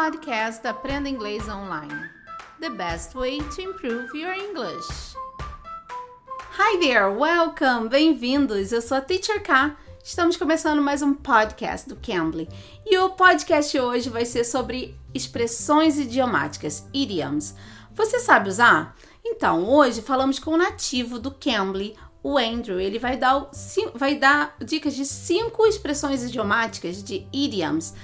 podcast Aprenda Inglês Online. The best way to improve your English. Hi there, welcome, bem-vindos. Eu sou a Teacher K. Estamos começando mais um podcast do Cambly. E o podcast hoje vai ser sobre expressões idiomáticas, idioms. Você sabe usar? Então, hoje falamos com o nativo do Cambly, o Andrew. Ele vai dar, vai dar dicas de cinco expressões idiomáticas de idioms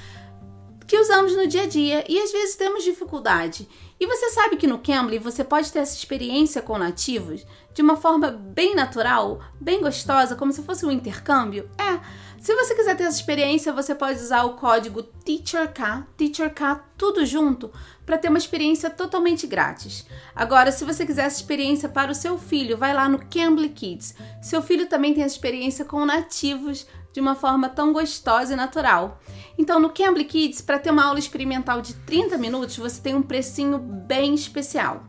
que usamos no dia a dia e às vezes temos dificuldade. E você sabe que no Cambly você pode ter essa experiência com nativos de uma forma bem natural, bem gostosa, como se fosse um intercâmbio? É. Se você quiser ter essa experiência, você pode usar o código TEACHERK, TEACHERK tudo junto, para ter uma experiência totalmente grátis. Agora, se você quiser essa experiência para o seu filho, vai lá no Cambly Kids. Seu filho também tem essa experiência com nativos de uma forma tão gostosa e natural. Então, no Cambly Kids, para ter uma aula experimental de 30 minutos, você tem um precinho bem especial.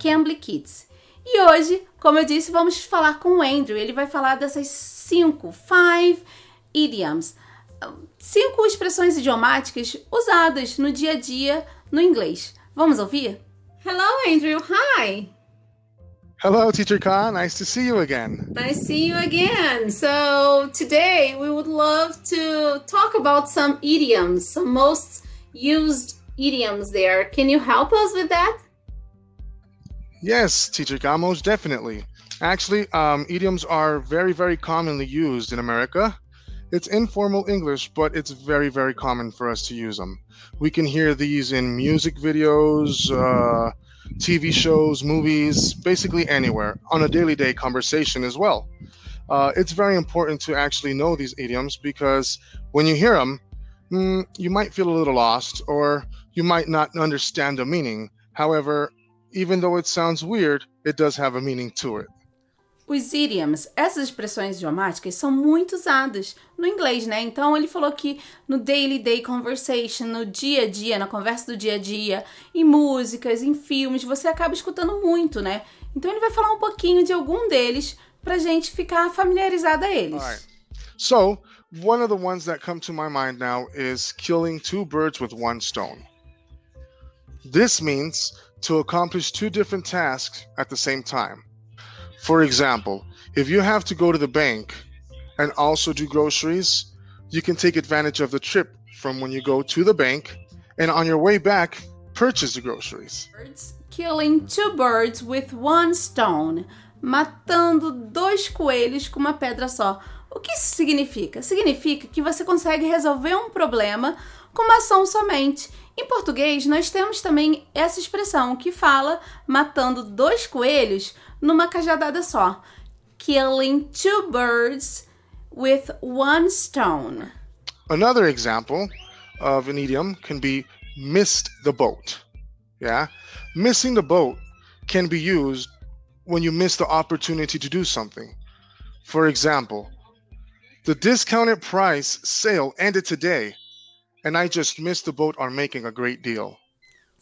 Cambly Kids. E hoje, como eu disse, vamos falar com o Andrew. Ele vai falar dessas cinco, five idioms, cinco expressões idiomáticas usadas no dia a dia no inglês. Vamos ouvir? Hello, Andrew. Hi. Hello, Teacher Khan. Nice to see you again. Nice to see you again. So, today we would love to talk about some idioms, some most used idioms there. Can you help us with that? Yes, Teacher Khan, most definitely. Actually, um, idioms are very, very commonly used in America. It's informal English, but it's very, very common for us to use them. We can hear these in music videos, uh, TV shows, movies, basically anywhere on a daily day conversation as well. Uh, it's very important to actually know these idioms because when you hear them, mm, you might feel a little lost or you might not understand the meaning. However, even though it sounds weird, it does have a meaning to it. Os idioms, essas expressões idiomáticas, são muito usadas no inglês, né? Então ele falou que no daily day conversation, no dia a dia, na conversa do dia a dia, em músicas, em filmes, você acaba escutando muito, né? Então ele vai falar um pouquinho de algum deles pra gente ficar familiarizado a eles. Right. So, one of the ones that come to my mind now is killing two birds with one stone. This means to accomplish two different tasks at the same time. For example, if you have to go to the bank and also do groceries, you can take advantage of the trip from when you go to the bank and on your way back, purchase the groceries. Birds, killing two birds with one stone. Matando dois coelhos com uma pedra só. O que isso significa? Significa que você consegue resolver um problema com uma ação somente. Em português, nós temos também essa expressão que fala matando dois coelhos numa cajadada só. Killing two birds with one stone. Another example of an idiom can be missed the boat. Yeah? Missing the boat can be used when you miss the opportunity to do something. For example, the discounted price sale ended today, and I just missed the boat on making a great deal.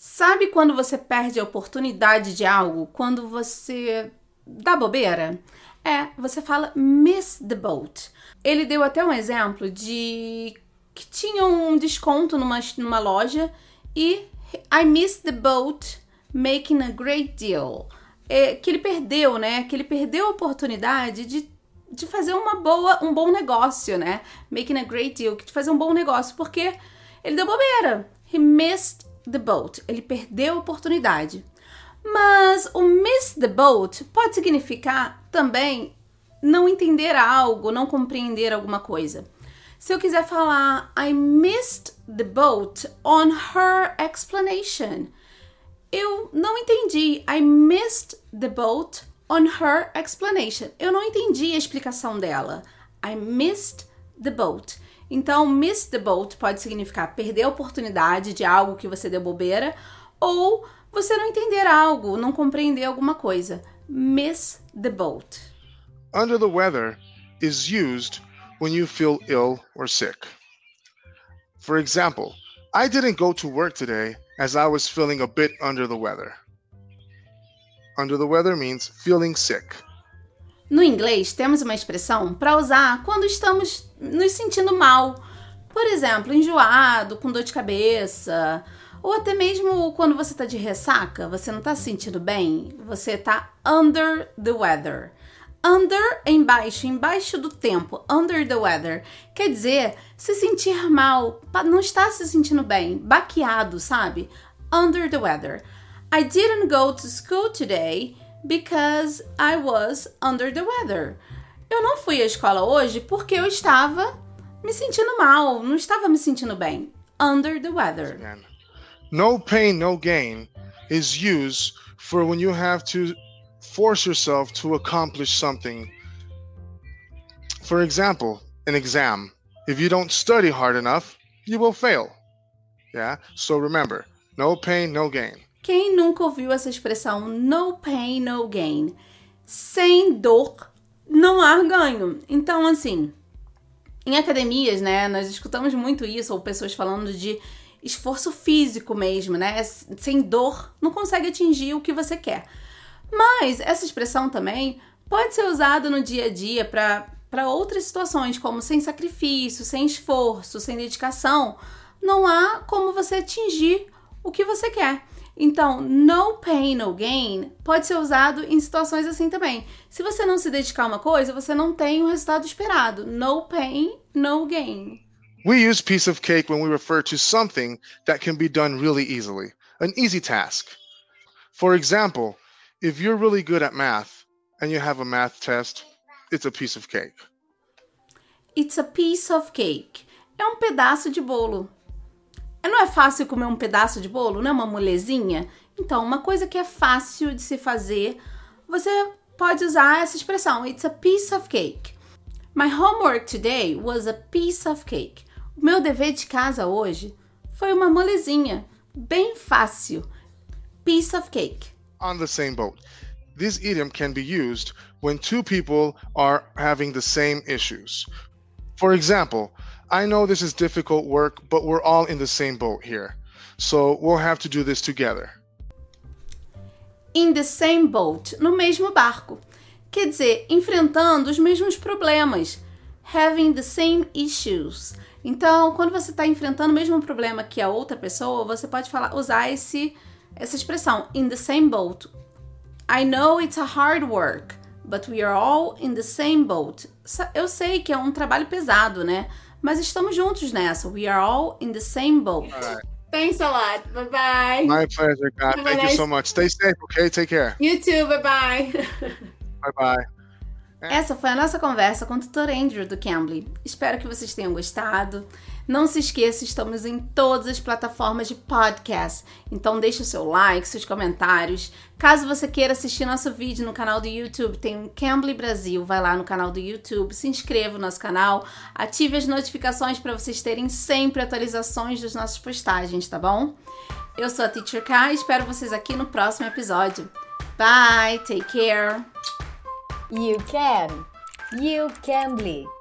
Sabe quando você perde a oportunidade de algo? Quando você dá bobeira? É, você fala miss the boat. Ele deu até um exemplo de que tinha um desconto numa, numa loja e I missed the boat making a great deal. É, que ele perdeu, né? Que ele perdeu a oportunidade de, de fazer uma boa, um bom negócio, né? Making a great deal, de fazer um bom negócio, porque ele deu bobeira. He missed the boat. Ele perdeu a oportunidade. Mas o miss the boat pode significar também não entender algo, não compreender alguma coisa. Se eu quiser falar I missed the boat on her explanation, eu não entendi. I missed the boat on her explanation. Eu não entendi a explicação dela. I missed the boat. Então, miss the boat pode significar perder a oportunidade de algo que você deu bobeira ou você não entender algo, não compreender alguma coisa. Miss the boat. Under the weather is used when you feel ill or sick. For example, I didn't go to work today as I was feeling a bit under the weather. Under the weather means feeling sick. No inglês, temos uma expressão para usar quando estamos nos sentindo mal, Por exemplo, enjoado, com dor de cabeça, ou até mesmo quando você tá de ressaca, você não tá se sentindo bem, você tá under the weather. Under embaixo, embaixo do tempo, under the weather. Quer dizer, se sentir mal, não estar se sentindo bem, baqueado, sabe? Under the weather. I didn't go to school today because I was under the weather. Eu não fui à escola hoje porque eu estava me sentindo mal, não estava me sentindo bem. Under the weather. No pain, no gain is used for when you have to force yourself to accomplish something. For example, an exam. If you don't study hard enough, you will fail. Yeah? So remember, no pain, no gain. Quem nunca ouviu essa expressão no pain, no gain? Sem dor, não há ganho. Então, assim, em academias, né, nós escutamos muito isso, ou pessoas falando de esforço físico mesmo, né? Sem dor, não consegue atingir o que você quer. Mas essa expressão também pode ser usada no dia a dia para outras situações, como sem sacrifício, sem esforço, sem dedicação. Não há como você atingir o que você quer. Então, no pain, no gain pode ser usado em situações assim também. Se você não se dedicar a uma coisa, você não tem o resultado esperado. No pain, no gain. We use piece of cake when we refer to something that can be done really easily, an easy task. For example, if you're really good at math and you have a math test, it's a piece of cake. It's a piece of cake. É um pedaço de bolo. Não é fácil comer um pedaço de bolo, não é uma molezinha? Então, uma coisa que é fácil de se fazer, você pode usar essa expressão. It's a piece of cake. My homework today was a piece of cake. O meu dever de casa hoje foi uma molezinha, bem fácil. Piece of cake. On the same boat. This idiom can be used when two people are having the same issues. For example, I know this is difficult work, but we're all in the same boat here. So we'll have to do this together. In the same boat, no mesmo barco. Quer dizer, enfrentando os mesmos problemas. Having the same issues. Então, quando você está enfrentando o mesmo problema que a outra pessoa, você pode falar, usar esse, essa expressão, in the same boat. I know it's a hard work, but we are all in the same boat. Eu sei que é um trabalho pesado, né? Mas estamos juntos nessa. We are all in the same boat. Right. Thanks a lot. Bye bye. My pleasure, God. Have Thank you nice... so much. Stay safe, okay? Take care. You too. Bye bye. bye bye. Essa foi a nossa conversa com o tutor Andrew do Cambly. Espero que vocês tenham gostado. Não se esqueça, estamos em todas as plataformas de podcast. Então deixe o seu like, seus comentários. Caso você queira assistir nosso vídeo no canal do YouTube, tem o Cambly Brasil. Vai lá no canal do YouTube, se inscreva no nosso canal, ative as notificações para vocês terem sempre atualizações das nossas postagens, tá bom? Eu sou a Teacher K e espero vocês aqui no próximo episódio. Bye, take care. You can. You can bleed.